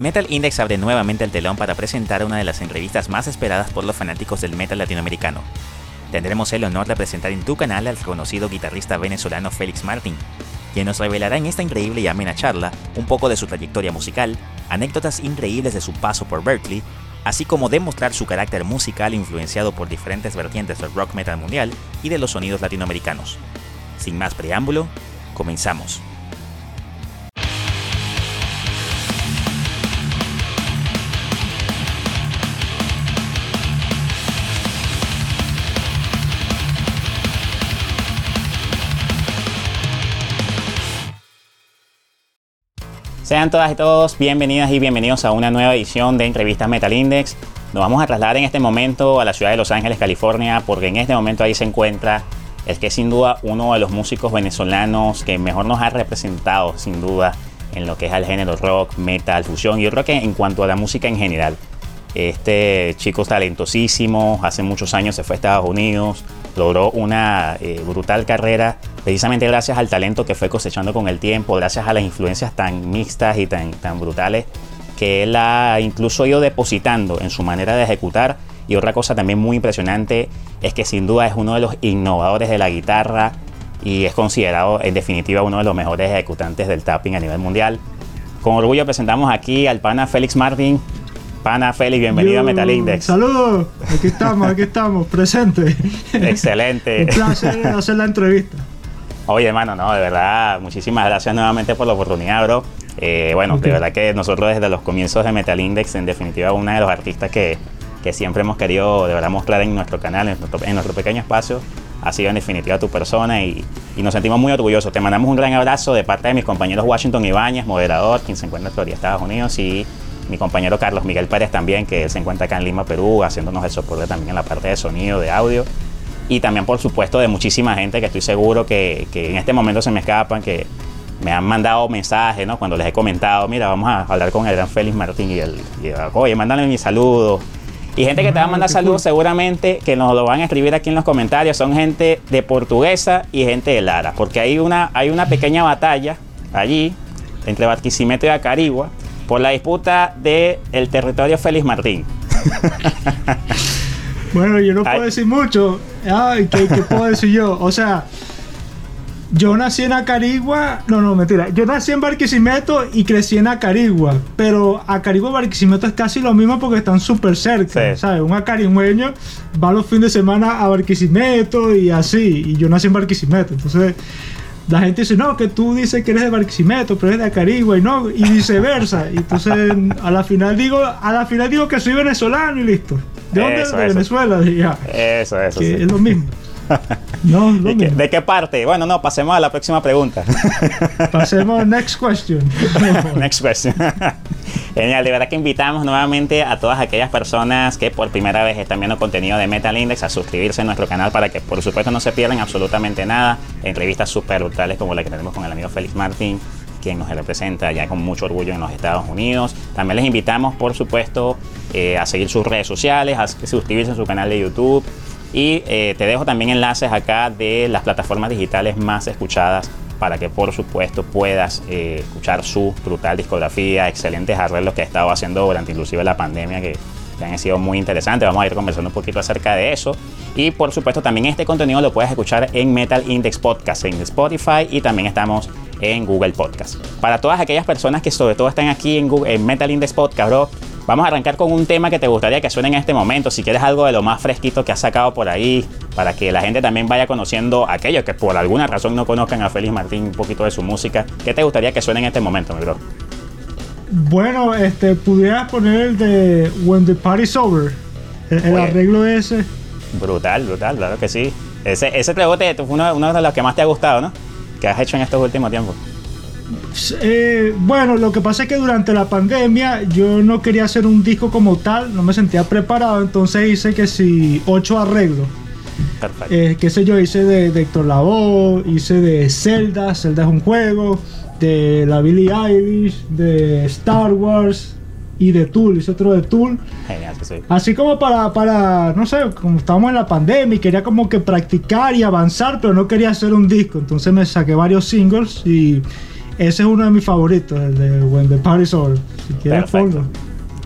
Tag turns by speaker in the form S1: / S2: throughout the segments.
S1: Metal Index abre nuevamente el telón para presentar una de las entrevistas más esperadas por los fanáticos del metal latinoamericano. Tendremos el honor de presentar en tu canal al reconocido guitarrista venezolano Félix Martín, quien nos revelará en esta increíble y amena charla un poco de su trayectoria musical, anécdotas increíbles de su paso por Berkeley, así como demostrar su carácter musical influenciado por diferentes vertientes del rock metal mundial y de los sonidos latinoamericanos. Sin más preámbulo, comenzamos. Sean todas y todos bienvenidas y bienvenidos a una nueva edición de Entrevistas Metal Index. Nos vamos a trasladar en este momento a la ciudad de Los Ángeles, California, porque en este momento ahí se encuentra el que es sin duda uno de los músicos venezolanos que mejor nos ha representado, sin duda, en lo que es el género rock, metal, fusión. Yo creo que en cuanto a la música en general, este chico talentosísimo, hace muchos años se fue a Estados Unidos, logró una eh, brutal carrera precisamente gracias al talento que fue cosechando con el tiempo, gracias a las influencias tan mixtas y tan, tan brutales que él ha incluso ido depositando en su manera de ejecutar. Y otra cosa también muy impresionante es que sin duda es uno de los innovadores de la guitarra y es considerado en definitiva uno de los mejores ejecutantes del tapping a nivel mundial. Con orgullo presentamos aquí al pana Félix Martin, Pana Félix, bienvenido a Metal Index.
S2: Saludos, aquí estamos, aquí estamos, presente.
S1: Excelente.
S2: Un placer hacer la entrevista.
S1: Oye, hermano, no, de verdad, muchísimas gracias nuevamente por la oportunidad, bro. Eh, bueno, de verdad que nosotros desde los comienzos de Metal Index, en definitiva, uno de los artistas que, que siempre hemos querido de verdad mostrar en nuestro canal, en nuestro, en nuestro pequeño espacio, ha sido en definitiva tu persona y, y, nos sentimos muy orgullosos. Te mandamos un gran abrazo de parte de mis compañeros Washington Ibáñez, moderador, quien se encuentra en Florida, Estados Unidos, y mi compañero Carlos Miguel Pérez también, que se encuentra acá en Lima, Perú, haciéndonos el soporte también en la parte de sonido, de audio. Y también, por supuesto, de muchísima gente que estoy seguro que, que en este momento se me escapan, que me han mandado mensajes, ¿no? Cuando les he comentado, mira, vamos a hablar con el gran Félix Martín y el, y, oye, mándale mis saludos. Y gente que te va a mandar saludos seguramente que nos lo van a escribir aquí en los comentarios son gente de portuguesa y gente de Lara, porque hay una, hay una pequeña batalla allí entre Barquisimeto y Acarigua por la disputa del el territorio Félix Martín.
S2: bueno, yo no puedo decir mucho. Ay, ¿qué, ¿qué, puedo decir yo? O sea, yo nací en Acarigua. No, no, mentira. Yo nací en Barquisimeto y crecí en Acarigua. Pero Acarigua y Barquisimeto es casi lo mismo porque están súper cerca. Sí. ¿Sabes? Un acarigüeño va los fines de semana a Barquisimeto y así. Y yo nací en Barquisimeto. Entonces la gente dice, no, que tú dices que eres de Barquisimeto, pero eres de Acarigua y no, y viceversa. Y entonces a la final digo, a la final digo que soy venezolano y listo. ¿De dónde?
S1: Eso,
S2: de
S1: eso.
S2: Venezuela. Ya.
S1: Eso, eso.
S2: Que
S1: sí.
S2: es lo mismo. No, lo
S1: ¿De, qué,
S2: mismo.
S1: ¿De qué parte? Bueno, no, pasemos a la próxima pregunta.
S2: Pasemos next question.
S1: Next question. Genial, de verdad que invitamos nuevamente a todas aquellas personas que por primera vez están viendo contenido de Metal Index a suscribirse a nuestro canal para que por supuesto no se pierdan absolutamente nada. Entrevistas súper brutales como la que tenemos con el amigo Félix Martín, quien nos representa ya con mucho orgullo en los Estados Unidos. También les invitamos, por supuesto, eh, a seguir sus redes sociales, a suscribirse a su canal de YouTube. Y eh, te dejo también enlaces acá de las plataformas digitales más escuchadas para que por supuesto puedas eh, escuchar su brutal discografía, excelentes arreglos que ha estado haciendo durante inclusive la pandemia que, han sido muy interesantes. Vamos a ir conversando un poquito acerca de eso. Y por supuesto también este contenido lo puedes escuchar en Metal Index Podcast, en Spotify y también estamos en Google Podcast. Para todas aquellas personas que sobre todo están aquí en, Google, en Metal Index Podcast, bro, Vamos a arrancar con un tema que te gustaría que suene en este momento. Si quieres algo de lo más fresquito que has sacado por ahí, para que la gente también vaya conociendo a aquellos que por alguna razón no conozcan a Félix Martín un poquito de su música. ¿Qué te gustaría que suene en este momento, mi bro?
S2: Bueno, este, pudieras poner el de When the Party's Over. El, el arreglo ese.
S1: Brutal, brutal, claro que sí. Ese, ese rebote fue uno, uno de los que más te ha gustado, ¿no? Que has hecho en estos últimos tiempos.
S2: Eh, bueno, lo que pasa es que durante la pandemia yo no quería hacer un disco como tal, no me sentía preparado, entonces hice que si ocho arreglos.
S1: Perfecto.
S2: Eh, qué sé yo, hice de, de Héctor Lavoe, hice de Zelda, Zelda es un juego, de la Billie Eilish, de Star Wars y de Tool, hice otro de Tool.
S1: Genial, que sí.
S2: Así como para, para, no sé, como estábamos en la pandemia y quería como que practicar y avanzar, pero no quería hacer un disco, entonces me saqué varios singles y ese es uno de mis favoritos, el de When the Party's Over. Si quieres, ponlo.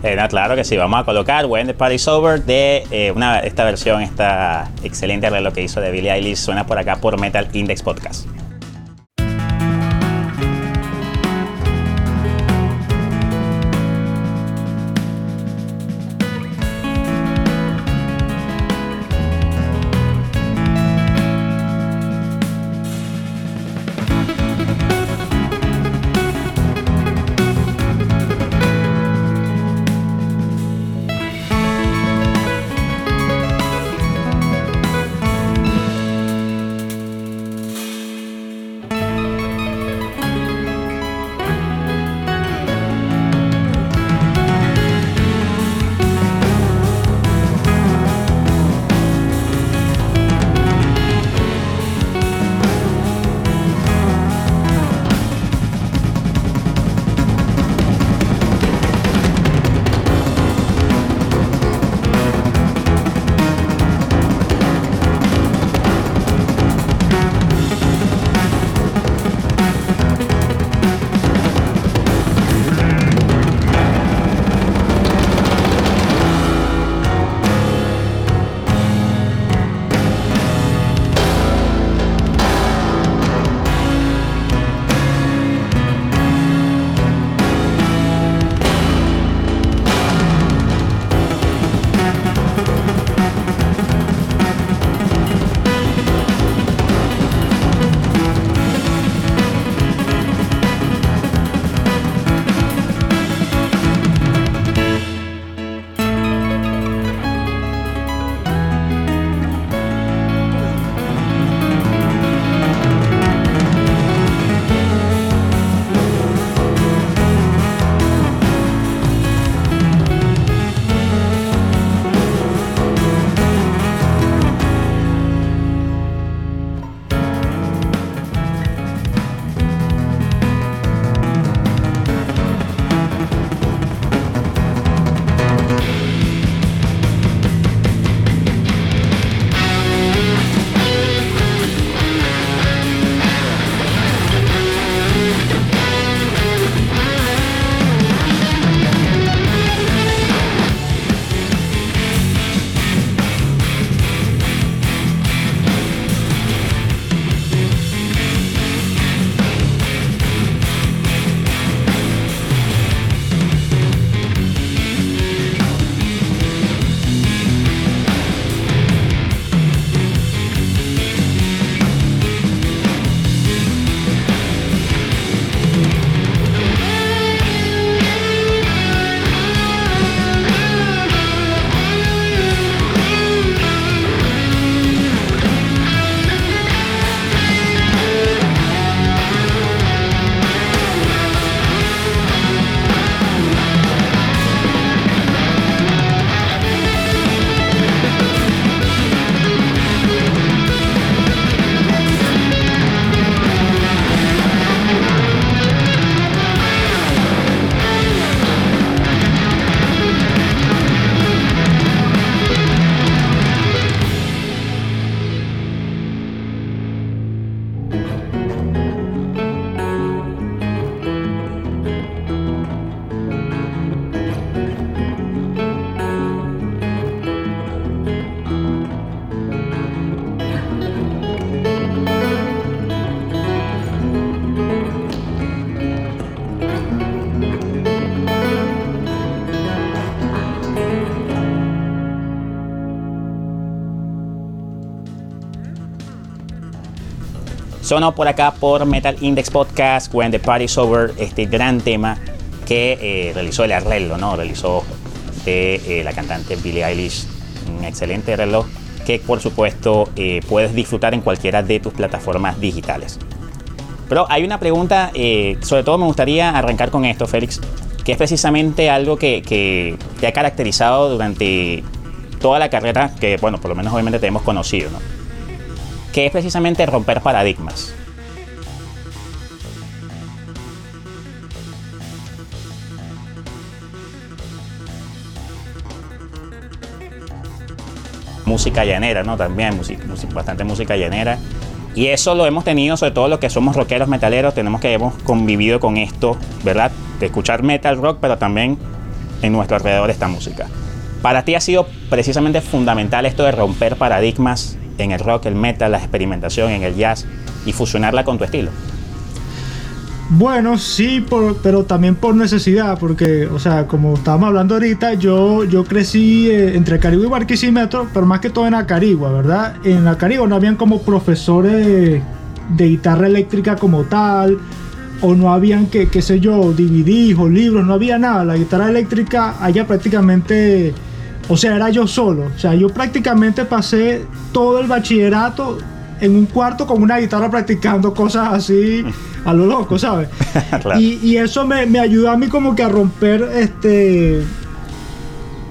S1: Eh, no, claro que sí, vamos a colocar When the Party's Over de eh, una, esta versión, esta excelente lo que hizo de Billie Eilish, suena por acá por Metal Index Podcast. Sonó por acá por Metal Index Podcast, When the Party's Over, este gran tema que eh, realizó el arreglo, ¿no? Realizó de eh, la cantante Billie Eilish. Un excelente reloj que por supuesto eh, puedes disfrutar en cualquiera de tus plataformas digitales. Pero hay una pregunta, eh, sobre todo me gustaría arrancar con esto, Félix, que es precisamente algo que, que te ha caracterizado durante toda la carrera que, bueno, por lo menos obviamente te hemos conocido, ¿no? Que es precisamente romper paradigmas. Música llanera, ¿no? También, bastante música llanera. Y eso lo hemos tenido, sobre todo los que somos rockeros metaleros, tenemos que hemos convivido con esto, ¿verdad? De escuchar metal rock, pero también en nuestro alrededor esta música. Para ti ha sido precisamente fundamental esto de romper paradigmas en el rock, el metal, la experimentación, en el jazz y fusionarla con tu estilo.
S2: Bueno, sí, pero también por necesidad, porque, o sea, como estábamos hablando ahorita, yo, yo crecí eh, entre Carigua y Barquisimeto, pero más que todo en Acarigua, ¿verdad? En Acarigua no habían como profesores de guitarra eléctrica como tal, o no habían, que, qué sé yo, DVDs o libros, no había nada. La guitarra eléctrica allá prácticamente, o sea, era yo solo. O sea, yo prácticamente pasé todo el bachillerato en un cuarto con una guitarra practicando cosas así a lo loco, ¿sabes? y, eso me, me ayudó a mí como que a romper este...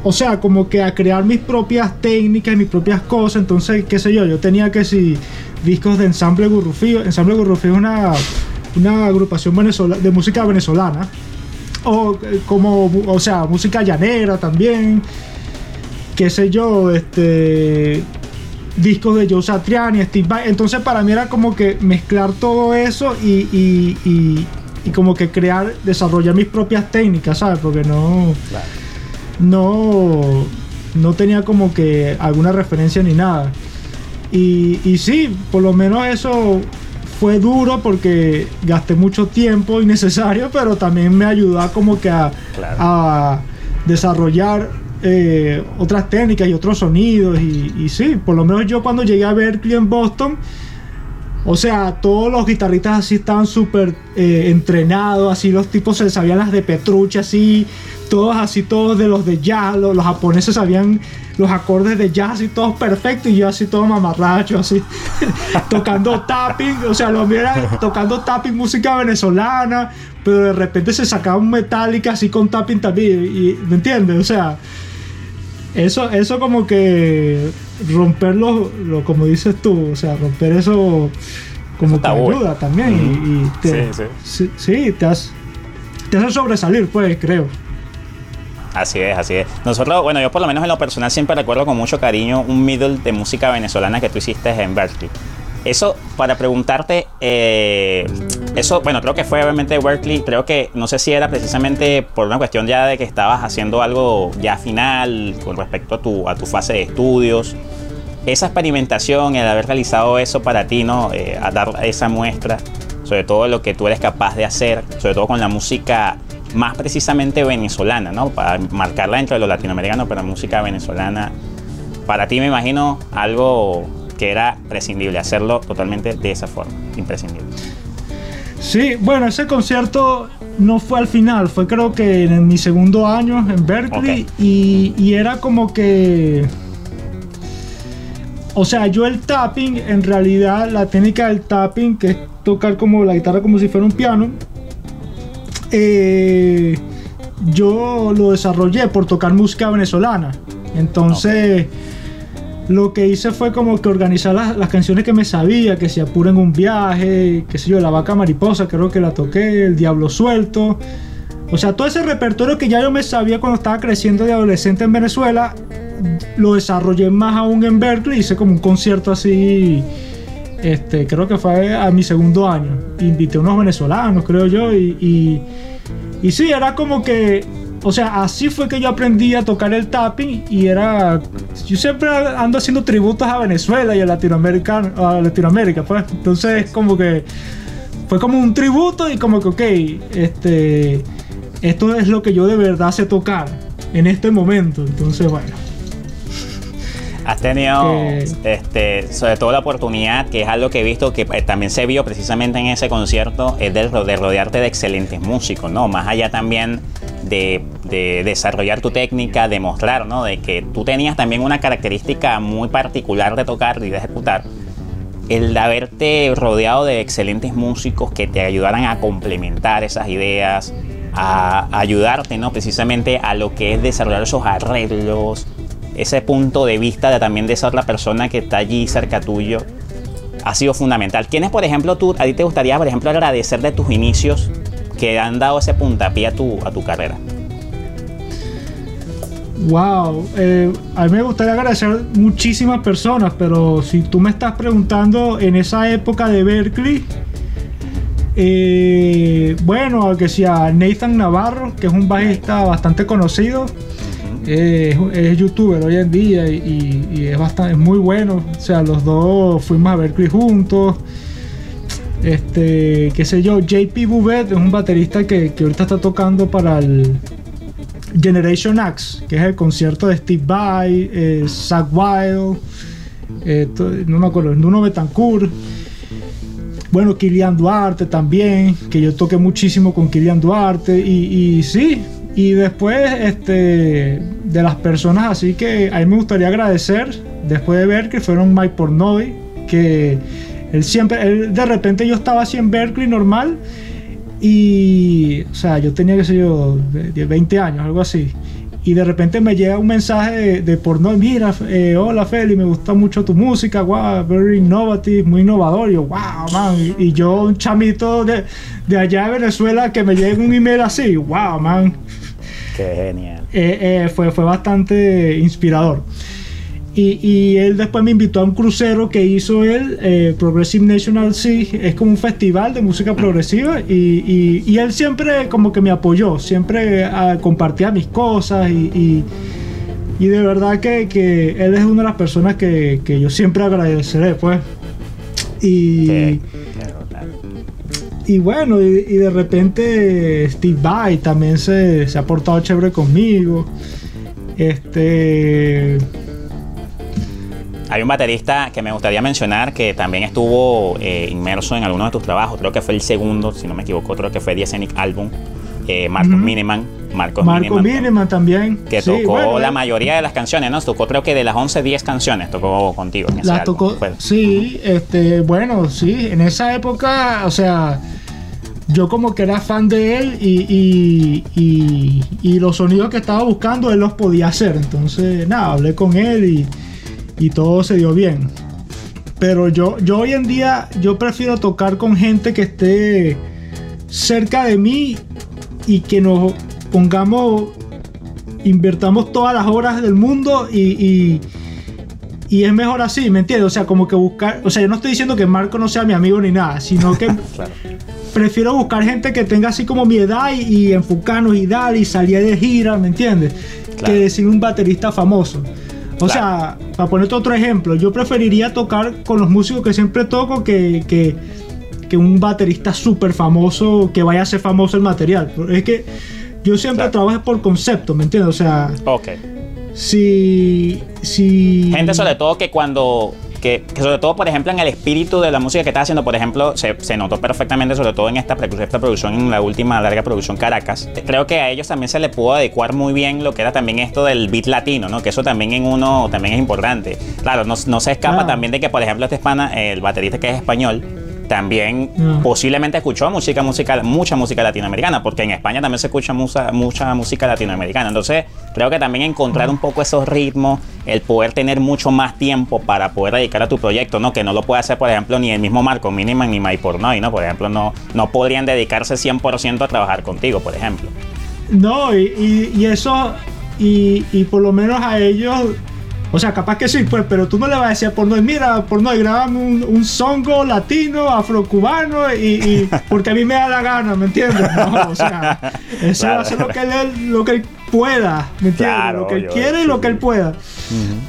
S2: O sea, como que a crear mis propias técnicas, mis propias cosas. Entonces, qué sé yo, yo tenía que si discos de ensamble gurrufío. Ensamble gurrufío es una, una agrupación de música venezolana. O eh, como, o sea, música llanera también. Qué sé yo, este discos de Joe Satriani, Steve Vai. Entonces para mí era como que mezclar todo eso y, y, como que crear, desarrollar mis propias técnicas, ¿sabes? Porque no, no, no tenía como que alguna referencia ni nada. Y, y sí, por lo menos eso fue duro porque gasté mucho tiempo innecesario, pero también me ayudó como que a, a desarrollar eh, otras técnicas y otros sonidos. Y, sí, por lo menos yo cuando llegué a Berkeley en Boston, o sea, todos los guitarristas así estaban súper eh, entrenados, así los tipos se sabían las de Petrucci, así, todos así, todos de los de jazz, los, japoneses sabían los acordes de jazz y todos perfectos, y yo así todo mamarracho, así, tocando tapping, o sea, los miran tocando tapping música venezolana, pero de repente se sacaba un Metallica así con tapping también, y, ¿me entiendes? O sea, eso, eso como que romperlo, lo, como dices tú, o sea, romper eso como que ayuda también. y, te, sí, sí. te, hace, te hace sobresalir, pues, creo.
S1: Así es, así es. Nosotros, bueno, yo por lo menos en lo personal siempre recuerdo con mucho cariño un middle de música venezolana que tú hiciste en Berkeley. Eso, para preguntarte, eh, eso, bueno, creo que fue obviamente Berkeley, creo que no sé si era precisamente por una cuestión ya de que estabas haciendo algo ya final con respecto a tu, a tu fase de estudios. Esa experimentación, el haber realizado eso para ti, ¿no? Eh, a dar esa muestra, sobre todo lo que tú eres capaz de hacer, sobre todo con la música más precisamente venezolana, ¿no? Para marcarla dentro de lo latinoamericano, pero música venezolana. Para ti me imagino algo que era prescindible, hacerlo totalmente de esa forma, imprescindible.
S2: Sí, bueno, ese concierto no fue al final, fue creo que en mi segundo año en Berkeley y, era como que... O sea, yo el tapping, en realidad la técnica del tapping, que es tocar como la guitarra como si fuera un piano, eh, yo lo desarrollé por tocar música venezolana. Entonces lo que hice fue como que organizar las, canciones que me sabía, que se apuren un viaje, qué sé yo, La Vaca Mariposa, creo que la toqué, El Diablo Suelto. O sea, todo ese repertorio que ya yo me sabía cuando estaba creciendo de adolescente en Venezuela, lo desarrollé más aún en Berkeley, hice como un concierto así, este, creo que fue a mi segundo año. Invité a unos venezolanos, creo yo, y, y, y sí, era como que o sea, así fue que yo aprendí a tocar el tapping y era... Yo siempre ando haciendo tributos a Venezuela y a Latinoamérica, a Latinoamérica pues. Entonces como que fue como un tributo y como que, ok, este, esto es lo que yo de verdad sé tocar en este momento. Entonces, bueno.
S1: Has tenido, este, sobre todo la oportunidad, que es algo que he visto que eh, también se vio precisamente en ese concierto, es de, de rodearte de excelentes músicos, ¿no? Más allá también de, desarrollar tu técnica, de mostrar, ¿no? De que tú tenías también una característica muy particular de tocar y de ejecutar. El de haberte rodeado de excelentes músicos que te ayudaran a complementar esas ideas, a ayudarte, ¿no? Precisamente a lo que es desarrollar esos arreglos, ese punto de vista de también de esa otra persona que está allí cerca tuyo, ha sido fundamental. ¿Quiénes, por ejemplo, tú, a ti te gustaría, por ejemplo, agradecer de tus inicios que han dado ese puntapié a tu, a tu carrera?
S2: Wow, eh, a mí me gustaría agradecer muchísimas personas, pero si tú me estás preguntando en esa época de Berkeley, eh, bueno, que sea Nathan Navarro, que es un bajista bastante conocido, eh, es, youtuber hoy en día y, es bastante muy bueno. O sea, los dos fuimos a Berkeley juntos. Este, qué sé yo, JP Bouvet es un baterista que, que ahorita está tocando para el Generation X, que es el concierto de Steve Vai, eh, Zach Wild, eh, no me acuerdo, Nuno Betancourt. Bueno, Kilian Duarte también, que yo toqué muchísimo con Kilian Duarte. Y, y sí, y después este, de las personas así que a mí me gustaría agradecer, después de ver que fueron Mike Pornoy, que él siempre, él, de repente yo estaba así en Berkeley normal y, o sea, yo tenía, que ser yo, de 20 años, algo así. Y de repente me llega un mensaje de, de porno, mira, eh, hola Feli, me gusta mucho tu música, wow, very innovative, muy innovador. Y yo, wow, man. Y, yo, un chamito de, de, allá de Venezuela, que me llega un email así, wow, man.
S1: Qué genial.
S2: Eh, eh, fue, fue bastante inspirador. Y, él después me invitó a un crucero que hizo él, eh, Progressive National Sea, es como un festival de música progresiva y, él siempre como que me apoyó, siempre ah, compartía mis cosas y, de verdad que, él es una de las personas que, yo siempre agradeceré pues. Y, y bueno, y, de repente Steve Vai también se, se ha portado chévere conmigo. Este
S1: hay un baterista que me gustaría mencionar que también estuvo eh, inmerso en algunos de tus trabajos. Creo que fue el segundo, si no me equivoco, creo que fue The Scenic Album. Eh, Marcos Miniman.
S2: Marcos Marco Miniman, también.
S1: Que tocó la mayoría de las canciones, ¿no? Tocó creo que de las 11, 10 canciones tocó contigo. En
S2: las tocó, sí, este, bueno, sí, en esa época, o sea, yo como que era fan de él y, y, y, los sonidos que estaba buscando él los podía hacer. Entonces, nada, hablé con él y y todo se dio bien. Pero yo, yo hoy en día, yo prefiero tocar con gente que esté cerca de mí y que nos pongamos, invertamos todas las horas del mundo y, y, es mejor así, ¿me entiendes? O sea, como que buscar, o sea, yo no estoy diciendo que Marco no sea mi amigo ni nada, sino que prefiero buscar gente que tenga así como mi edad y, enfocarnos y dar y salir de gira, ¿me entiendes? Que decir un baterista famoso. O sea, para ponerte otro ejemplo, yo preferiría tocar con los músicos que siempre toco que, que, un baterista súper famoso que vaya a ser famoso el material. Es que yo siempre trabajo por concepto, ¿me entiendes? O sea, si, si...
S1: Gente sobre todo que cuando que, sobre todo, por ejemplo, en el espíritu de la música que está haciendo, por ejemplo, se, se notó perfectamente, sobre todo en esta, esta producción, en la última larga producción Caracas. Creo que a ellos también se le pudo adecuar muy bien lo que era también esto del beat latino, ¿no? Que eso también en uno también es importante. Claro, no, no se escapa también de que, por ejemplo, este hispana, el baterista que es español, también posiblemente escuchó música, música, mucha música latinoamericana, porque en España también se escucha mucha, mucha música latinoamericana. Entonces, creo que también encontrar un poco esos ritmos, el poder tener mucho más tiempo para poder dedicar a tu proyecto, ¿no? Que no lo puede hacer, por ejemplo, ni el mismo Marco Miniman ni My Pornoy, ¿no? Por ejemplo, no, no podrían dedicarse 100% a trabajar contigo, por ejemplo.
S2: No, y, eso, y, y por lo menos a ellos o sea, capaz que sí, pues, pero tú no le vas a decir por no, mira, por no, grabamos un, un songo latino, afrocubano, y, y, porque a mí me da la gana, ¿me entiendes? No, o sea, eso va a ser lo que él, lo que él pueda, ¿me entiendes? lo que él quiere y lo que él pueda.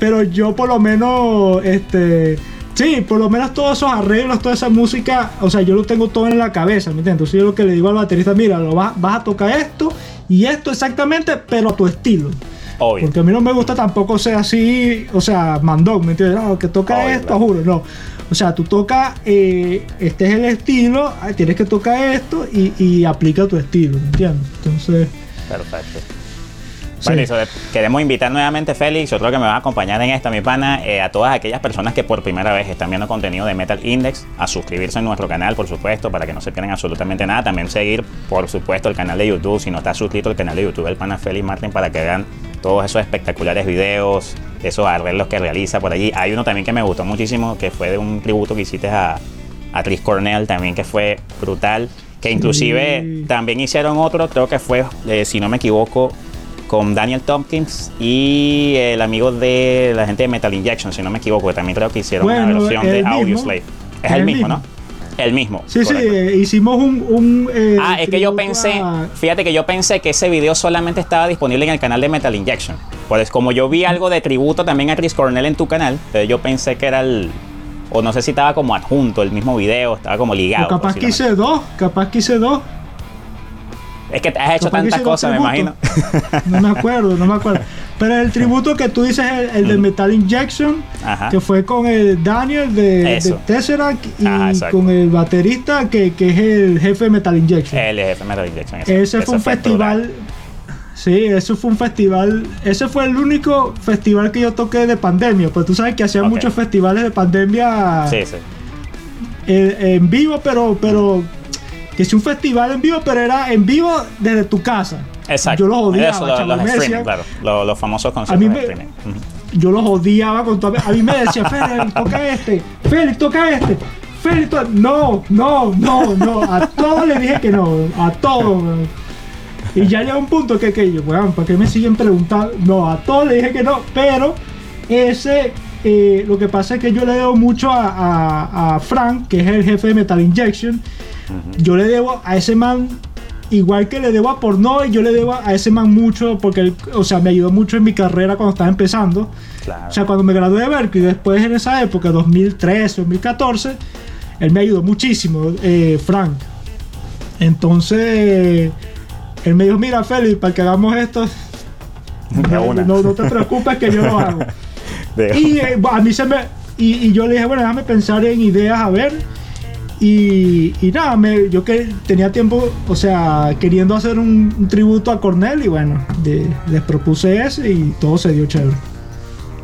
S2: Pero yo por lo menos, este... Sí, por lo menos todos esos arreglos, toda esa música, o sea, yo lo tengo todo en la cabeza, ¿me entiendes? Entonces yo lo que le digo al baterista, mira, lo vas, vas a tocar esto y esto exactamente, pero a tu estilo. Porque a mí no me gusta tampoco ser así, o sea, mandón, ¿me entiendes? No, que toca esto, juro, no. O sea, tú tocas, eh, este es el estilo, tienes que tocar esto y, y aplica tu estilo, ¿me entiendes? Entonces.
S1: Perfecto. Bueno, queremos invitar nuevamente, Félix, otro que me va a acompañar en esta, mi pana, eh, a todas aquellas personas que por primera vez están viendo contenido de Metal Index, a suscribirse a nuestro canal, por supuesto, para que no se pierdan absolutamente nada. También seguir, por supuesto, el canal de YouTube, si no está suscrito al canal de YouTube del pana Félix Martin, para que vean todos esos espectaculares videos, esos arreglos que realiza por allí. Hay uno también que me gustó muchísimo, que fue de un tributo que hiciste a, a Chris Cornell, también que fue brutal. Que inclusive también hicieron otro, creo que fue, eh, si no me equivoco, con Daniel Tompkins y el amigo de la gente de Metal Injection, si no me equivoco, que también creo que hicieron una versión de
S2: el mismo.
S1: Audioslave. Es
S2: El
S1: el mismo,
S2: mismo.
S1: ¿no? El mismo.
S2: Sí, sí, eh, hicimos un... un, eh,
S1: Ah, es que yo pensé,
S2: a-
S1: fíjate que yo pensé que ese video solamente estaba disponible en el canal de Metal Injection. Pues como yo vi algo de tributo también a Chris Cornell en tu canal, entonces yo pensé que era el, o no sé si estaba como adjunto el mismo video, estaba como ligado.
S2: o capaz que hice dos, capaz que hice dos.
S1: Es que has hecho tantas cosas, me imagino.
S2: No me acuerdo, no me acuerdo. Pero el tributo que tú dices, el, el de Metal Injection,
S1: Ajá.
S2: que fue con el Daniel de, de. Tesseract y
S1: Ajá,
S2: con el baterista que, que es el jefe de Metal Injection.
S1: El jefe de Metal Injection.
S2: ese fue un festival. Sí, eso fue un festival. Ese fue el único festival que yo toqué de pandemia. Pues tú sabes que hacía
S1: Ok.
S2: muchos festivales de pandemia
S1: Sí, sí.
S2: eh, en vivo, pero, pero que es un festival en vivo, pero era en vivo desde tu casa.
S1: Exacto.
S2: Yo los odiaba,
S1: Eso, lo- los streaming, claro. Los, los famosos conciertos de streaming.
S2: Yo los odiaba con todo. A mí me decía, Félix, toca este. Félix, toca este. Félix, to- no, no, no, no. A todos les dije que no. A todos. Y ya llega un punto que, que yo, weón, ¿para qué me siguen preguntando? No, a todos les dije que no. Pero ese, eh, lo que pasa es que yo le debo mucho a, a- a Frank, que es el jefe de Metal Injection. Yo le debo a ese man, igual que le debo a Porno, yo le debo a ese man mucho, porque, él, o sea, me ayudó mucho en mi carrera cuando estaba empezando.
S1: Claro.
S2: O sea, cuando me gradué de Berkeley, después en esa época, 2013, 2014, él me ayudó muchísimo, eh, Frank. Entonces, él me dijo, mira, Félix, para que hagamos esto, no, no te preocupes que yo lo hago. Y eh, a mí se me... Y, y yo le dije, bueno, déjame pensar en ideas a ver. Y, nada, yo que tenía tiempo, o sea, queriendo hacer un, tributo a Cornell y bueno, les propuse ese y todo se dio chévere.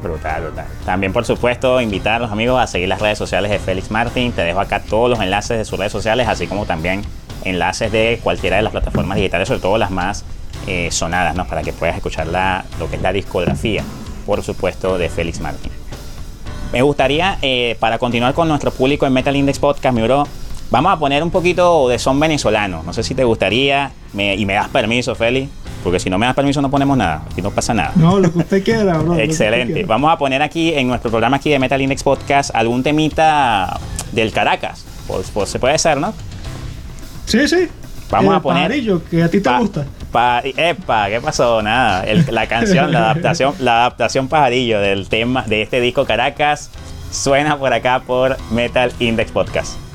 S1: Brutal, brutal. También, por supuesto, invitar a los amigos a seguir las redes sociales de Félix Martín. Te dejo acá todos los enlaces de sus redes sociales, así como también enlaces de cualquiera de las plataformas digitales, sobre todo las más eh, sonadas, ¿no? Para que puedas escuchar la, lo que es la discografía, por supuesto, de Félix Martín. Me gustaría, eh, para continuar con nuestro público en Metal Index Podcast, mi bro, vamos a poner un poquito de son venezolano. No sé si te gustaría, me- y me das permiso, Félix, porque si no me das permiso no ponemos nada, aquí no pasa nada.
S2: No, lo que usted quiera, bro.
S1: Excelente.
S2: quiera.
S1: Vamos a poner aquí en nuestro programa aquí de Metal Index Podcast algún temita del Caracas. Pues, pues se puede ser, ¿no?
S2: Sí, sí.
S1: Vamos
S2: El
S1: a poner-
S2: pajarillo, que a ti te gusta.
S1: ¿Qué pasó? Nada. La canción, la adaptación, la adaptación pajarillo del tema de este disco Caracas suena por acá por Metal Index Podcast.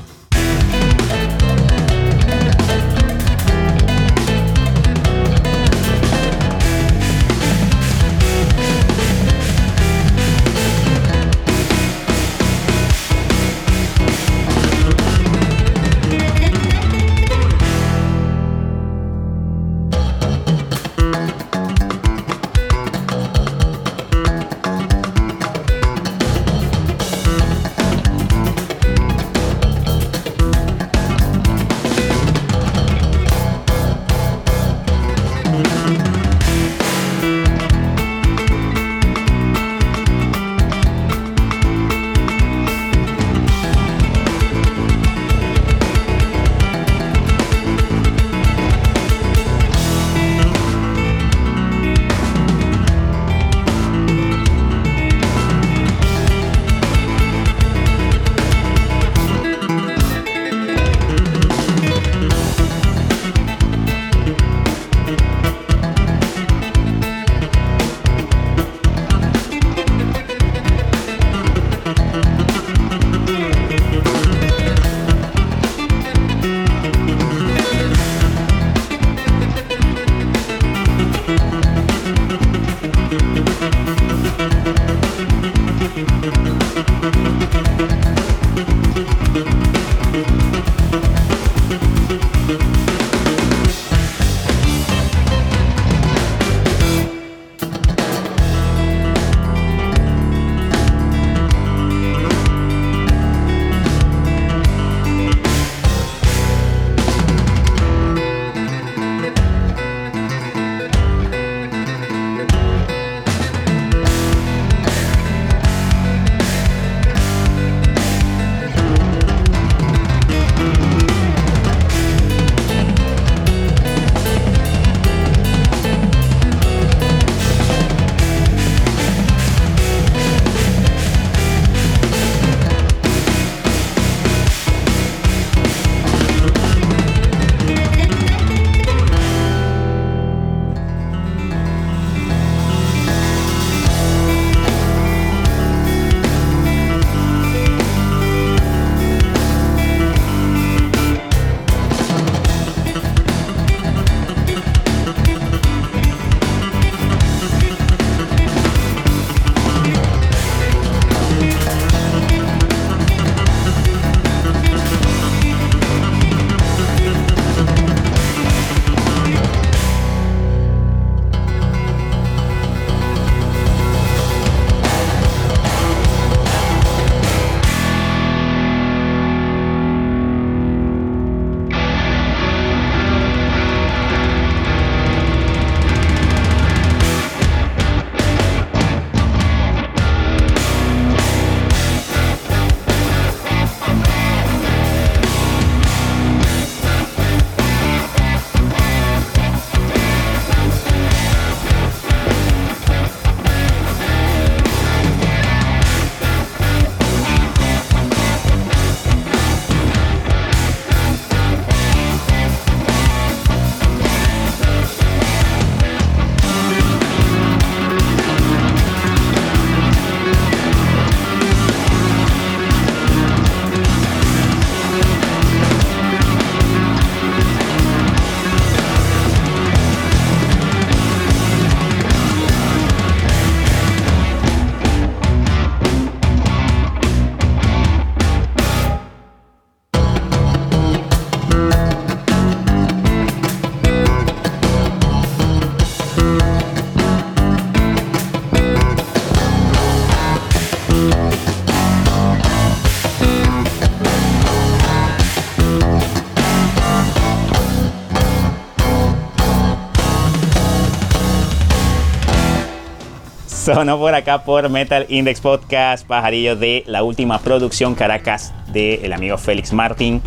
S1: Sonó por acá por Metal Index Podcast, pajarillo de la última producción Caracas del amigo Félix Martín.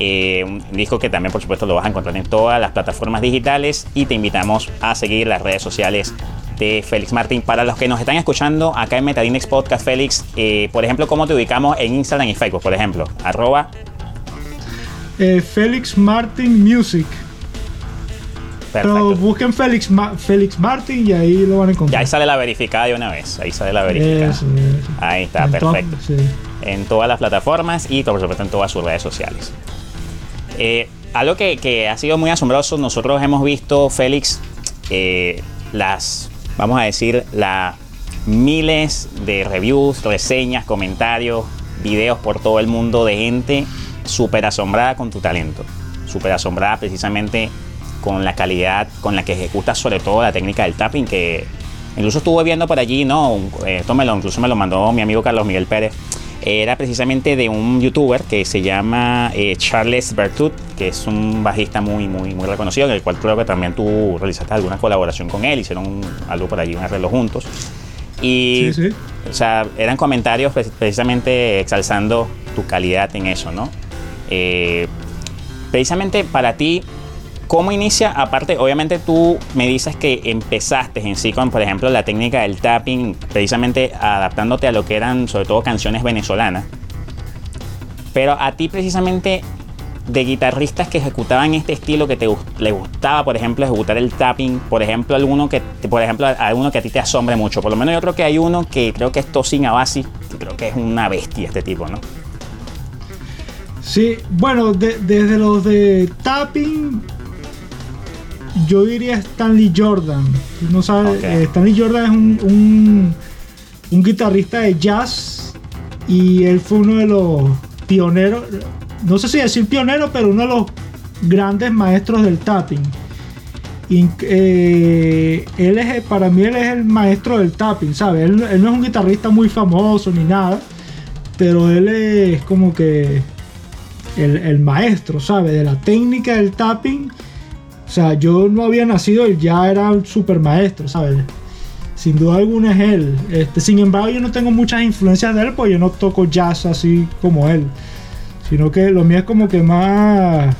S1: Eh, un disco que también por supuesto lo vas a encontrar en todas las plataformas digitales y te invitamos a seguir las redes sociales de Félix Martín. Para los que nos están escuchando acá en Metal Index Podcast, Félix, eh, por ejemplo, ¿cómo te ubicamos en Instagram y Facebook? Por ejemplo, arroba
S2: eh, Félix Martin Music. Pero busquen Félix, Félix Martin y ahí lo van a encontrar.
S1: Ya ahí sale la verificada de una vez. Ahí sale la verificada. Ahí está, perfecto. En todas las plataformas y por supuesto en todas sus redes sociales. Eh, algo que, ha sido muy asombroso, nosotros hemos visto, Félix, eh, las, vamos a decir, las miles de reviews, reseñas, comentarios, videos por todo el mundo de gente súper asombrada con tu talento, súper asombrada precisamente con la calidad con la que ejecutas sobre todo la técnica del tapping que incluso estuve viendo por allí, no, esto me lo, incluso me lo mandó mi amigo Carlos Miguel Pérez, era precisamente de un youtuber que se llama eh, Charles Bertut, que es un bajista muy, muy, muy reconocido, en el cual creo que también tú realizaste alguna colaboración con él, hicieron algo por allí, un arreglo juntos. Y, o sea, eran comentarios precisamente exalzando tu calidad en eso, ¿no? Eh, precisamente para ti, ¿cómo inicia? Aparte, obviamente tú me dices que empezaste en sí con, por ejemplo, la técnica del tapping, precisamente adaptándote a lo que eran sobre todo canciones venezolanas. Pero a ti precisamente de guitarristas que ejecutaban este estilo que te le gustaba, por ejemplo, ejecutar el tapping, por ejemplo, alguno que por ejemplo, alguno que a ti te asombre mucho. Por lo menos yo creo que hay uno que creo que es Tosin Abasi, que creo que es una bestia este tipo, ¿no?
S2: Sí, bueno, desde los de tapping, yo diría Stanley Jordan. No sabes, eh, Stanley Jordan es un, un, guitarrista de jazz y él fue uno de los pioneros, no sé si decir pionero, pero uno de los grandes maestros del tapping. Y, eh, él es, para mí él es el maestro del tapping, ¿sabes? Él, él no es un guitarrista muy famoso ni nada, pero él es como que el, maestro, ¿sabe? De la técnica del tapping. O sea, yo no había nacido, él ya era un super maestro, ¿sabes? Sin duda alguna es él. Este, sin embargo, yo no tengo muchas influencias de él, porque yo no toco jazz así como él. Sino que lo mío es como que más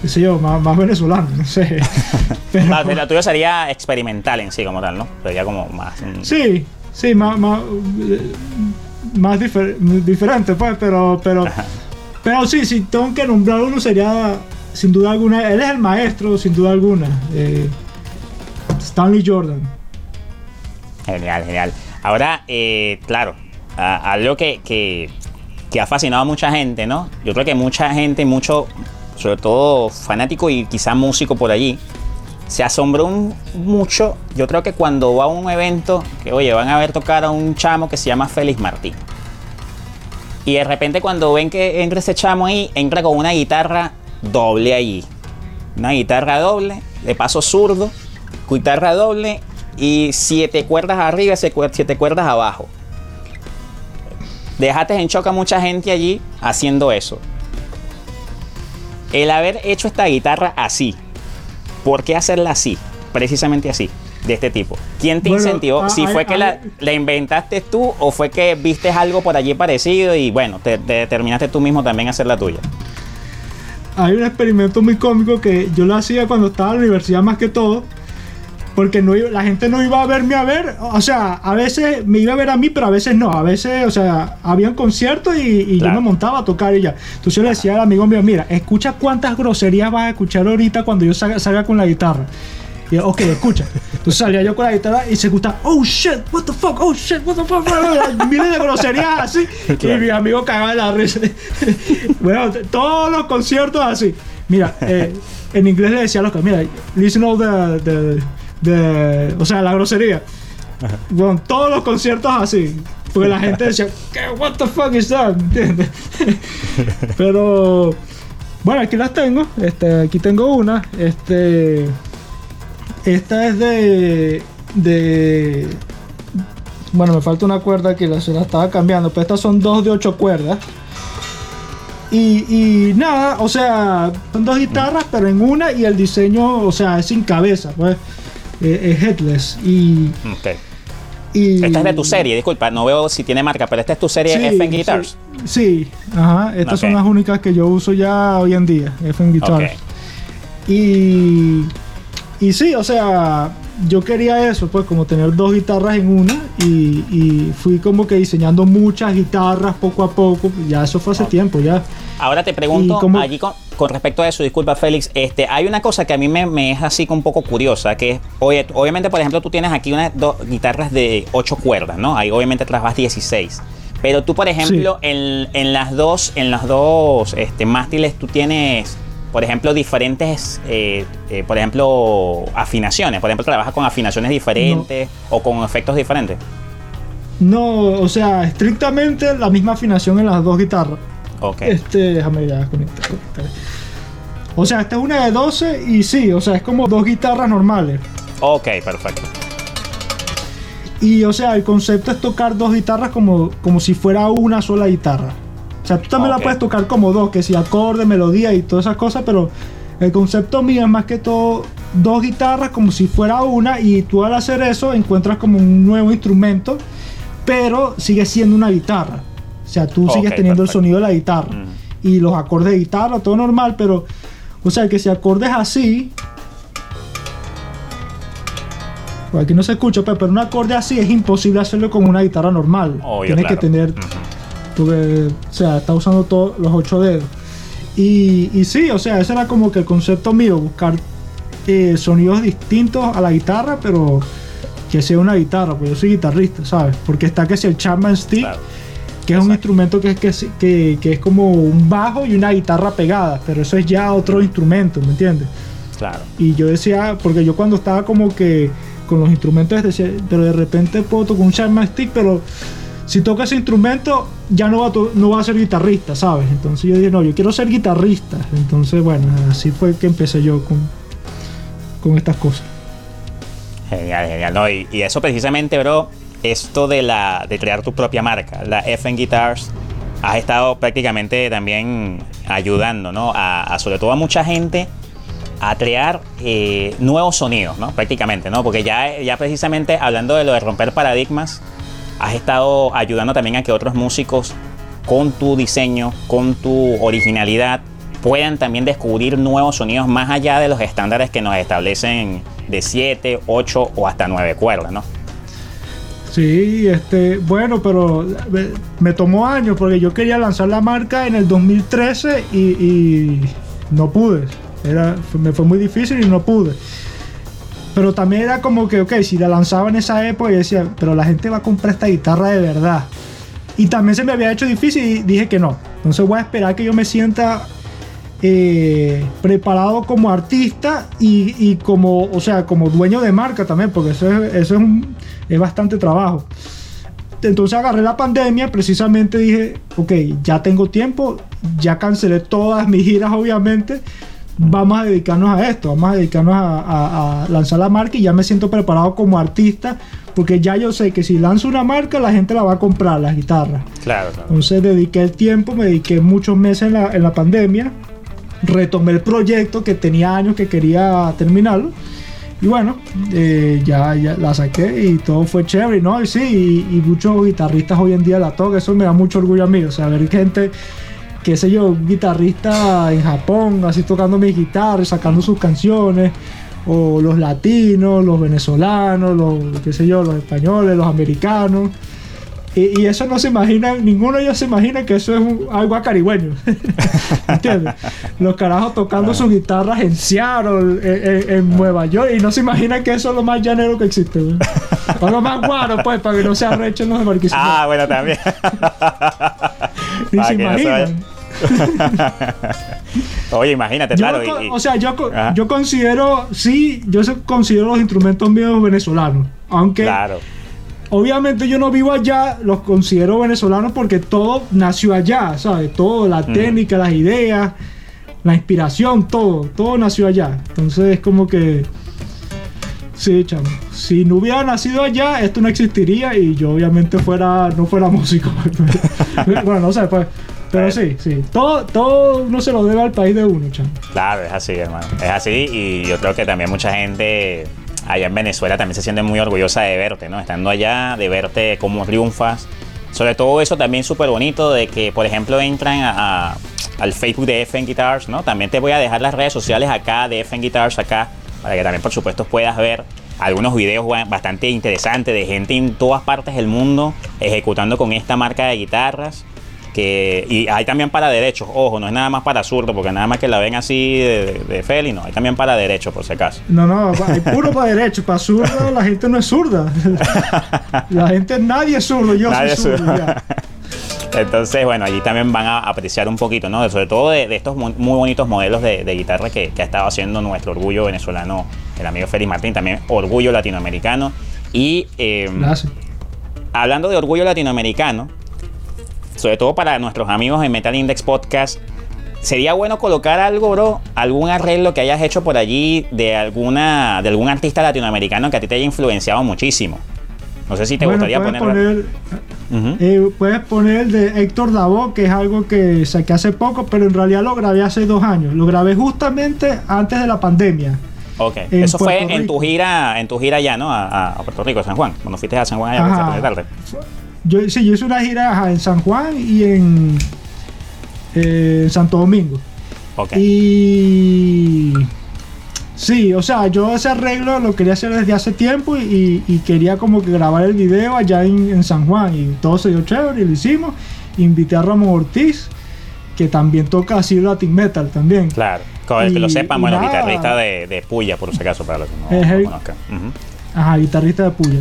S2: qué sé yo, más, venezolano, no sé.
S1: Pero, la tuya sería experimental en sí como tal, ¿no? Sería como más...
S2: Sí, sí, más, más, más diferente, pues, pero, pero, pero sí, si tengo que nombrar uno sería, sin duda alguna, él es el maestro, sin duda alguna. Eh, Stanley Jordan.
S1: Genial, genial. Ahora, eh, claro, algo que, que, ha fascinado a mucha gente, ¿no? Yo creo que mucha gente, mucho, sobre todo fanático y quizá músico por allí, se asombró mucho. Yo creo que cuando va a un evento, que oye, van a ver tocar a un chamo que se llama Félix Martín. Y de repente cuando ven que entra ese chamo ahí, entra con una guitarra doble allí. Una guitarra doble, de paso zurdo, guitarra doble y siete cuerdas arriba y siete cuerdas abajo. Dejaste en choque a mucha gente allí haciendo eso. El haber hecho esta guitarra así, ¿por qué hacerla así? Precisamente así de este tipo? ¿Quién te incentivó? Ah, si fue que la, inventaste tú o fue que viste algo por allí parecido y bueno, te, determinaste tú mismo también a hacer la tuya.
S2: Hay un experimento muy cómico que yo lo hacía cuando estaba en la universidad más que todo, porque no la gente no iba a verme a ver, o sea, a veces me iba a ver a mí, pero a veces no, a veces, o sea, había un concierto y, yo me montaba a tocar y ya. Entonces yo le decía al amigo mío, mira, escucha cuántas groserías vas a escuchar ahorita cuando yo salga con la guitarra. Y yo, ok, escucha. Entonces salía yo con la guitarra y se escucha, oh shit, what the fuck, oh shit, what the fuck, miles de groserías así. Y mi amigo cagaba de la risa. bueno, todos los conciertos así. Mira, eh, en inglés le decía a los que, mira, listen all the, the, o sea, la grosería. Bueno, todos los conciertos así. Porque la gente decía, ¿qué? What the fuck is that? ¿Entiendes? Pero, bueno, aquí las tengo. Este, aquí tengo una. Este. Esta es de. de. Bueno, me falta una cuerda que la, se la estaba cambiando, pero estas son dos de ocho cuerdas. Y, nada, o sea, son dos guitarras, pero en una y el diseño, o sea, es sin cabeza, pues, es headless. Y, Y,
S1: Esta es de tu serie, disculpa, no veo si tiene marca, pero esta es tu serie
S2: Sí,
S1: FN Guitars.
S2: Sí, sí, ajá. Estas son las únicas que yo uso ya hoy en día, FN Guitars.
S1: Ok.
S2: Y, y sí, o sea, yo quería eso, pues como tener dos guitarras en una y, y fui como que diseñando muchas guitarras poco a poco. Ya eso fue hace tiempo, ya.
S1: Ahora te pregunto,
S2: ¿Y cómo-
S1: allí con, con respecto a eso, disculpa Félix, este, hay una cosa que a mí me, me es así un poco curiosa, que es, oye, obviamente, por ejemplo, tú tienes aquí unas dos guitarras de 8 cuerdas, ¿no? Ahí obviamente trabas 16. Pero tú, por ejemplo, en, en las dos, en las dos este, mástiles, tú tienes, por ejemplo, diferentes, eh, eh, por ejemplo, afinaciones. Por ejemplo, trabajas con afinaciones diferentes o con efectos diferentes.
S2: No, o sea, estrictamente la misma afinación en las dos guitarras.
S1: Ok.
S2: Este, déjame ya conectar, conectar. O sea, esta es una de 12 y sí, o sea, es como dos guitarras normales.
S1: Ok, perfecto.
S2: Y o sea, el concepto es tocar dos guitarras como, como si fuera una sola guitarra. O sea, tú también la puedes tocar como dos, que si acorde, melodía y todas esas cosas, pero el concepto mío es más que todo dos guitarras como si fuera una y tú al hacer eso encuentras como un nuevo instrumento, pero sigue siendo una guitarra. O sea, tú sigues teniendo el sonido de la guitarra
S1: Mm.
S2: y los acordes de guitarra, todo normal, pero o sea, que si acordes así, pues aquí no se escucha, pe- pero un acorde así es imposible hacerlo con una guitarra normal.
S1: Obvio,
S2: Tienes
S1: claro.
S2: que tener. Porque, o sea, está usando todos los ocho dedos. Y, y sí, o sea, ese era como que el concepto mío, buscar eh, sonidos distintos a la guitarra, pero que sea una guitarra, pues yo soy guitarrista, ¿sabes? Porque está que si el Chapman Stick,
S1: Claro.
S2: que es un instrumento que es, que, es- que, que es como un bajo y una guitarra pegada, pero eso es ya otro instrumento, ¿me entiendes?
S1: Claro.
S2: Y yo decía, porque yo cuando estaba como que con los instrumentos decía, pero de repente puedo tocar un Chapman Stick, pero si toca ese instrumento ya no va, a no va a ser guitarrista, ¿sabes? Entonces yo dije, no, yo quiero ser guitarrista. Entonces, bueno, así fue que empecé yo con, con estas cosas.
S1: Genial, genial. No, y, eso precisamente, bro, esto de la de crear tu propia marca, la FN Guitars, has estado prácticamente también ayudando, ¿no? A, a sobre todo a mucha gente a crear eh, nuevos sonidos, ¿no? Prácticamente, ¿no? Porque ya, ya precisamente hablando de lo de romper paradigmas, has estado ayudando también a que otros músicos con tu diseño, con tu originalidad, puedan también descubrir nuevos sonidos más allá de los estándares que nos establecen de 7, 8 o hasta 9 cuerdas, ¿no?
S2: Sí, este, bueno, pero me, tomó años porque yo quería lanzar la marca en el 2013 y, y no pude. Era, me fue muy difícil y no pude. Pero también era como que, ok, si la lanzaba en esa época, yo decía, pero la gente va a comprar esta guitarra de verdad. Y también se me había hecho difícil y dije que no. Entonces voy a esperar que yo me sienta eh, preparado como artista y, y como, o sea, como dueño de marca también, porque eso es, eso es, un- es bastante trabajo. Entonces agarré la pandemia, precisamente dije, ok, ya tengo tiempo, ya cancelé todas mis giras obviamente, vamos a dedicarnos a esto, vamos a dedicarnos a, a- a lanzar la marca y ya me siento preparado como artista, porque ya yo sé que si lanzo una marca la gente la va a comprar, las guitarras.
S1: Claro, claro.
S2: Entonces dediqué el tiempo, me dediqué muchos meses en la, en la pandemia, retomé el proyecto que tenía años que quería terminarlo. Y bueno, eh, ya, ya la saqué y todo fue chévere, ¿no? Y sí, y, y muchos guitarristas hoy en día la tocan, eso me da mucho orgullo a mí. O sea, ver gente, qué sé yo, un guitarrista en Japón, así tocando mis guitarras, sacando sus canciones, o los latinos, los venezolanos, los, qué sé yo, los españoles, los americanos. Y, y eso no se imagina, ninguno de ellos se imagina que eso es un- algo acarigüeño. ¿Entiendes? Los carajos tocando sus guitarras en Seattle, en, en- en Nueva York, y no se imaginan que eso es lo más llanero que existe. güey. O lo más guaro, pues, para que no se arrechen los de.
S1: Ah, bueno, también.
S2: Ni se
S1: no
S2: imaginan.
S1: Oye, imagínate,
S2: Yo
S1: claro.
S2: co-
S1: y- y-
S2: o sea, yo,
S1: Ajá.
S2: yo considero, sí, yo considero los instrumentos míos venezolanos. Aunque
S1: claro.
S2: Obviamente yo no vivo allá, los considero venezolanos porque todo nació allá, ¿sabes? Todo, la
S1: Mm.
S2: técnica, las ideas, la inspiración, todo, todo nació allá. Entonces es como que... Sí, chamo. Si no hubiera nacido allá, esto no existiría y yo obviamente fuera, no fuera músico. bueno, no sé, pues... Pero sí, sí. Todo, todo uno se lo debe al país de uno, chamo.
S1: Claro, es así, hermano. Es así y yo creo que también mucha gente allá en Venezuela también se siente muy orgullosa de verte, ¿no? Estando allá, de verte cómo triunfas. Sobre todo eso también súper bonito de que, por ejemplo, entran a, al Facebook de FN Guitars, ¿no? También te voy a dejar las redes sociales acá de FN Guitars acá, para que también, por supuesto, puedas ver algunos videos bastante interesantes de gente en todas partes del mundo ejecutando con esta marca de guitarras y hay también para derechos, ojo, no es nada más para zurdo, porque nada más que la ven así de, de Feli, no, hay también para derechos, por si acaso.
S2: No, no, hay puro para derechos, para zurdo la gente no es zurda. La gente, nadie es zurdo, yo soy zurdo.
S1: Entonces, bueno, allí también van a apreciar un poquito, ¿no? Sobre todo de, estos muy bonitos modelos de, guitarra que, ha estado haciendo nuestro orgullo venezolano, el amigo Félix Martín, también orgullo latinoamericano. Y eh, hablando de orgullo latinoamericano, sobre todo para nuestros amigos en Metal Index Podcast, sería bueno colocar algo, bro, algún arreglo que hayas hecho por allí de alguna de algún artista latinoamericano que a ti te haya influenciado muchísimo. No sé si te gustaría
S2: poner. Poner, eh, puedes poner el de Héctor Davo, que es algo que saqué hace poco, pero en realidad lo grabé hace dos años. Lo grabé justamente antes de la pandemia.
S1: Ok. Eso fue en tu gira, en tu gira allá, ¿no? A, Puerto Rico, San Juan. Cuando fuiste a San Juan allá
S2: a tarde. Yo, sí, yo hice una gira en San Juan y en, eh, Santo Domingo. Y sí, o sea, yo ese arreglo lo quería hacer desde hace tiempo y, quería como que grabar el video allá en, San Juan y todo se dio chévere y lo hicimos. Invité a Ramón Ortiz, que también toca así Latin Metal también.
S1: Claro, como el que lo sepan, bueno, guitarrista de, de, Puya, por si acaso, para los que no, conozcan.
S2: Ajá, guitarrista de Puya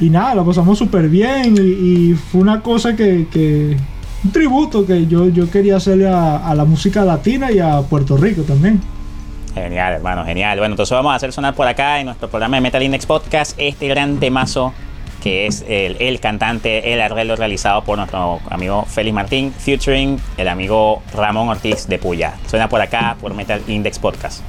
S2: y nada, lo pasamos súper bien y, fue una cosa que, un tributo que yo, yo quería hacerle a, la música latina y a Puerto Rico también.
S1: Genial, hermano, genial. Bueno, entonces vamos a hacer sonar por acá en nuestro programa de Metal Index Podcast este gran temazo que es el, cantante, el arreglo realizado por nuestro amigo Félix Martín, featuring el amigo Ramón Ortiz de Puya. Suena por acá por Metal Index Podcast.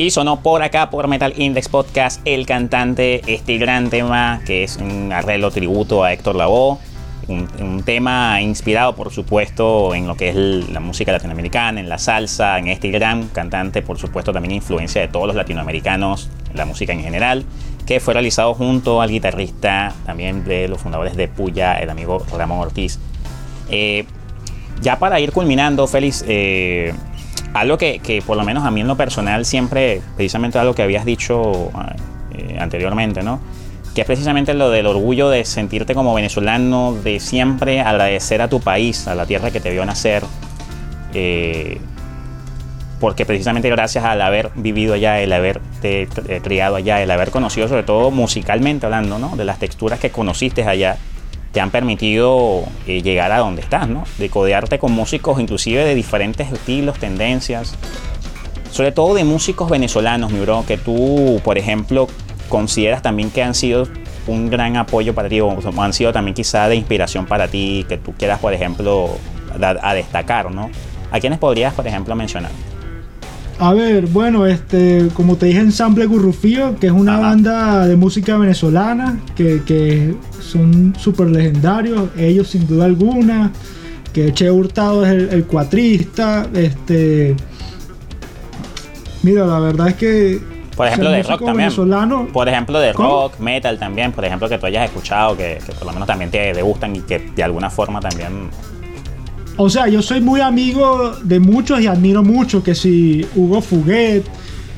S1: Y sonó por acá, por Metal Index Podcast, el cantante, este gran tema que es un arreglo tributo a Héctor Lavoe. Un, tema inspirado, por supuesto, en lo que es la música latinoamericana, en la salsa, en este gran cantante, por supuesto, también influencia de todos los latinoamericanos, la música en general, que fue realizado junto al guitarrista, también de los fundadores de Puya, el amigo Ramón Ortiz. Eh, ya para ir culminando, Félix, eh, algo que, por lo menos a mí en lo personal siempre, precisamente algo que habías dicho eh, anteriormente, ¿no? Que es precisamente lo del orgullo de sentirte como venezolano, de siempre agradecer a tu país, a la tierra que te vio nacer. Eh, porque precisamente gracias al haber vivido allá, el haberte eh, criado allá, el haber conocido sobre todo musicalmente hablando, ¿no? De las texturas que conociste allá, te han permitido eh, llegar a donde estás, ¿no? De codearte con músicos inclusive de diferentes estilos, tendencias, sobre todo de músicos venezolanos, mi bro, que tú, por ejemplo, consideras también que han sido un gran apoyo para ti o han sido también quizá de inspiración para ti, que tú quieras, por ejemplo, a, destacar, ¿no? ¿A quiénes podrías, por ejemplo, mencionar?
S2: A ver, bueno, este, como te dije, Ensamble Gurrufío, que es una banda de música venezolana, que, son súper legendarios, ellos sin duda alguna, que Che Hurtado es el, cuatrista, este... Mira, la verdad es que...
S1: Por ejemplo, de rock también. Por ejemplo, de rock, metal también, por ejemplo, que tú hayas escuchado, que, que por lo menos también te, te gustan y que de alguna forma también
S2: o sea, yo soy muy amigo de muchos y admiro mucho que si Hugo Fuguet,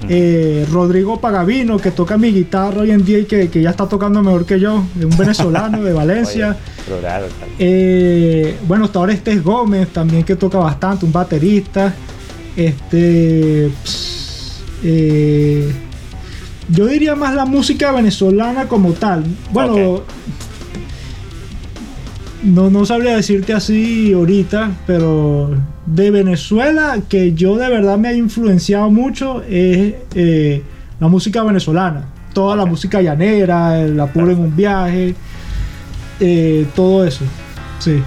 S2: eh, Rodrigo Pagavino, que toca mi guitarra hoy en día y que, ya está tocando mejor que yo, un venezolano de Valencia. Eh, bueno, hasta ahora este Gómez, también que toca bastante, un baterista. Este. Eh, yo diría más la música venezolana como tal. Bueno, no, no sabría decirte así ahorita, pero de Venezuela, que yo de verdad me ha influenciado mucho, es eh, la música venezolana. Toda la música llanera, el apuro en un viaje, eh, todo eso. Sí.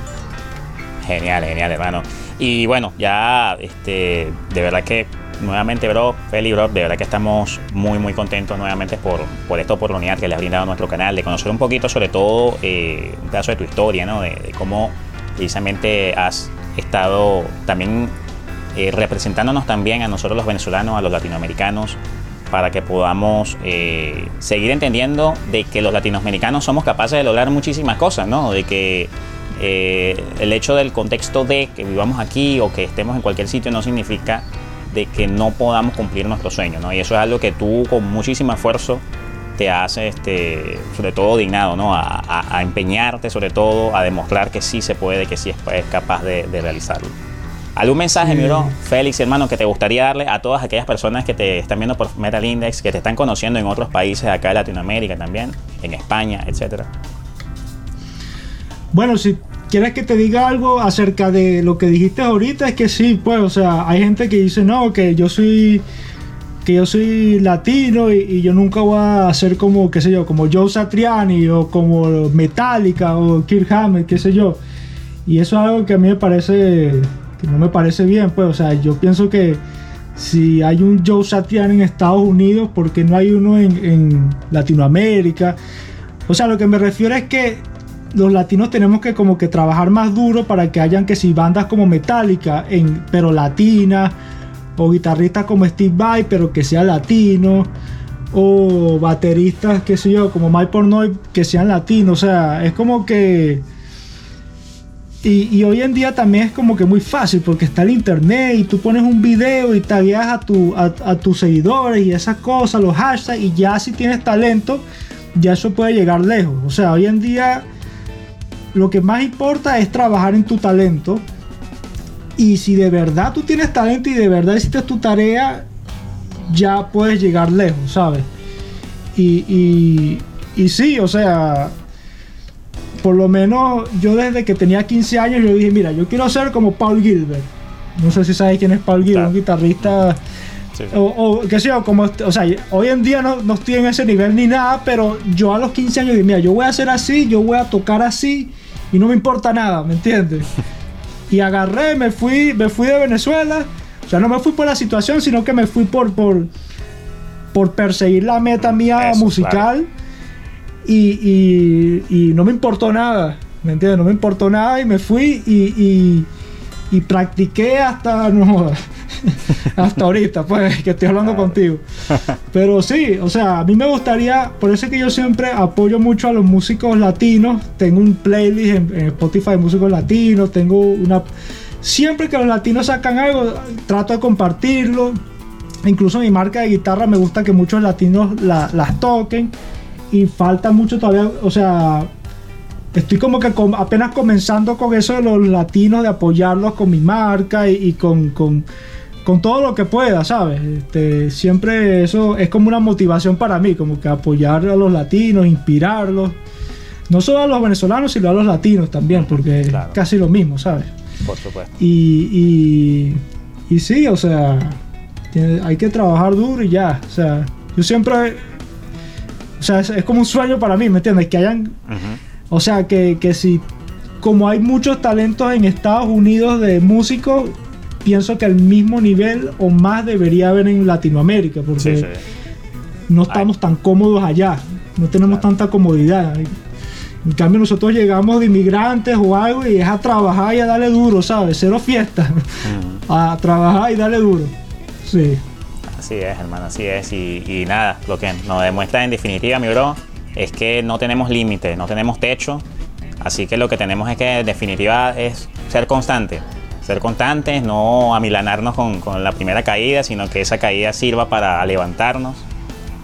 S1: Genial, genial, hermano. Y bueno, ya este, de verdad que nuevamente, bro, Feli, bro, de verdad que estamos muy, muy contentos nuevamente por, por esta oportunidad que le ha brindado a nuestro canal, de conocer un poquito, sobre todo, eh, un pedazo de tu historia, ¿no? De, cómo precisamente has estado también eh, representándonos también a nosotros los venezolanos, a los latinoamericanos, para que podamos eh, seguir entendiendo de que los latinoamericanos somos capaces de lograr muchísimas cosas, ¿no? De que el hecho del contexto de que vivamos aquí o que estemos en cualquier sitio no significa de que no podamos cumplir nuestro sueño, ¿no? Y eso es algo que tú con muchísimo esfuerzo te hace, este, sobre todo dignado, ¿no? A, empeñarte, sobre todo, a demostrar que sí se puede, que sí es, capaz de, realizarlo. ¿Algún mensaje, mi bro, Félix, hermano, que te gustaría darle a todas aquellas personas que te están viendo por Metal Index, que te están conociendo en otros países acá de Latinoamérica también, en España, etcétera?
S2: Bueno, si ¿Quieres que te diga algo acerca de lo que dijiste ahorita? Es que sí, pues, o sea, hay gente que dice, no, que yo soy que yo soy latino y, yo nunca voy a ser como, qué sé yo, como Joe Satriani o como Metallica o Kirk Hammett, qué sé yo. Y eso es algo que a mí me parece, que no me parece bien, pues, o sea, yo pienso que si hay un Joe Satriani en Estados Unidos, ¿por qué no hay uno en Latinoamérica? O sea, lo que me refiero es que los latinos tenemos que como que trabajar más duro para que hayan que si bandas como Metallica, en, pero latinas, o guitarristas como Steve Vai, pero que sea latino, o bateristas, qué sé yo, como Mike Pornoy, que sean latinos, o sea, es como que... Y, hoy en día también es como que muy fácil porque está el internet y tú pones un video y tagueas a, tu, a tus seguidores y esas cosas, los hashtags, y ya si tienes talento, ya eso puede llegar lejos. O sea, hoy en día lo que más importa es trabajar en tu talento. Y si de verdad tú tienes talento y de verdad hiciste tu tarea, ya puedes llegar lejos, ¿sabes? Y, y, y sí, o sea, por lo menos yo desde que tenía 15 años yo dije, mira, yo quiero ser como Paul Gilbert. No sé si sabes quién es Paul Gilbert, un guitarrista... O, o, qué sé yo, como, o sea, hoy en día no, no, estoy en ese nivel ni nada, pero yo a los 15 años dije, mira, yo voy a hacer así, yo voy a tocar así, y no me importa nada, ¿me entiendes? Y agarré, me fui, me fui de Venezuela. O sea, no me fui por la situación, sino que me fui por, por, por perseguir la meta mía musical y, y, no me importó nada, ¿me entiendes? No me importó nada y me fui y, y practiqué hasta, no, hasta ahorita, pues, que estoy hablando contigo. Pero sí, o sea, a mí me gustaría, por eso es que yo siempre apoyo mucho a los músicos latinos. Tengo un playlist en, en Spotify de músicos latinos, tengo una Siempre que los latinos sacan algo, trato de compartirlo. Incluso mi marca de guitarra me gusta que muchos latinos las toquen. Y falta mucho todavía, o sea, estoy como que apenas comenzando con eso de los latinos, de apoyarlos con mi marca y, con, con, todo lo que pueda, ¿sabes? Este, siempre eso es como una motivación para mí, como que apoyar a los latinos, inspirarlos. No solo a los venezolanos, sino a los latinos también, porque es casi lo mismo, ¿sabes?
S1: Por supuesto.
S2: Y, y, sí, o sea, hay que trabajar duro y ya. O sea, yo siempre. O sea, es, como un sueño para mí, ¿me entiendes? Que hayan. O sea, que, que si. Como hay muchos talentos en Estados Unidos de músicos, pienso que al mismo nivel o más debería haber en Latinoamérica, porque no estamos tan cómodos allá, no tenemos tanta comodidad. En cambio, nosotros llegamos de inmigrantes o algo y es a trabajar y a darle duro, ¿sabes? Cero fiesta. A trabajar y darle duro. Sí.
S1: Así es, hermano, así es. Y, nada, lo que nos demuestra en definitiva, mi bro, es que no tenemos límite, no tenemos techo. Así que lo que tenemos es que en definitiva es ser constante. Ser constantes, no amilanarnos con, con la primera caída, sino que esa caída sirva para levantarnos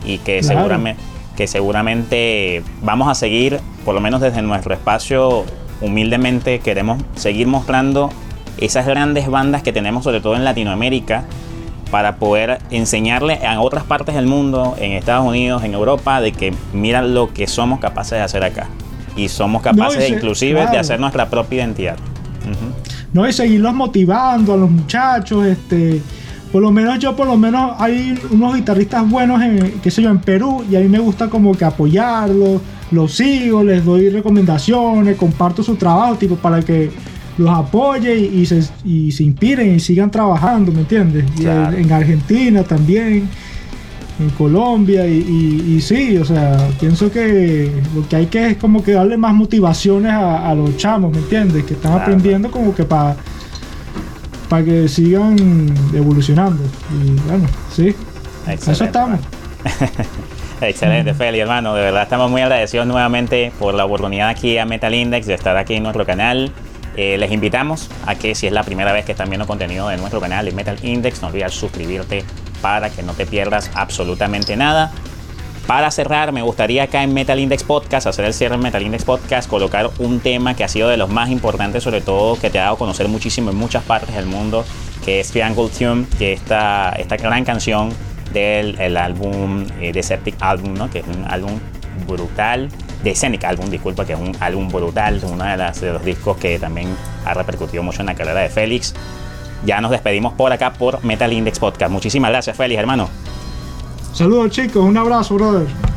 S1: y que seguramente que seguramente vamos a seguir, por lo menos desde nuestro espacio, humildemente queremos seguir mostrando esas grandes bandas que tenemos, sobre todo en Latinoamérica, para poder enseñarle a otras partes del mundo, en Estados Unidos, en Europa, de que miran lo que somos capaces de hacer acá. Y somos capaces inclusive de hacer nuestra propia identidad.
S2: No, y seguirlos motivando a los muchachos, este por lo menos yo, por lo menos hay unos guitarristas buenos en, qué sé yo, en Perú y a mí me gusta como que apoyarlos, los sigo, les doy recomendaciones, comparto su trabajo, tipo, para que los apoye y, se, y se inspiren y sigan trabajando, ¿me entiendes? en, Argentina también, en Colombia y, sí, o sea, pienso que lo que hay que es como que darle más motivaciones a, los chamos, ¿me entiendes? Que están aprendiendo como que para para que sigan evolucionando. Y bueno, sí, eso estamos.
S1: Excelente, Feli, hermano. De verdad estamos muy agradecidos nuevamente por la oportunidad aquí a Metal Index de estar aquí en nuestro canal. Eh, les invitamos a que si es la primera vez que están viendo contenido de nuestro canal de Metal Index, no olvides suscribirte para que no te pierdas absolutamente nada. Para cerrar, me gustaría acá en Metal Index Podcast, hacer el cierre en Metal Index Podcast, colocar un tema que ha sido de los más importantes, sobre todo que te ha dado a conocer muchísimo en muchas partes del mundo, que es Triangle Tune, que esta, esta gran canción del el álbum eh, de Album, ¿no? que es un álbum brutal, de Scenic Album, disculpa, que es un álbum brutal, uno de, las, de los discos que también ha repercutido mucho en la carrera de Félix. Ya nos despedimos por acá por Metal Index Podcast. Muchísimas gracias, Félix, hermano.
S2: Saludos chicos, un abrazo, brother.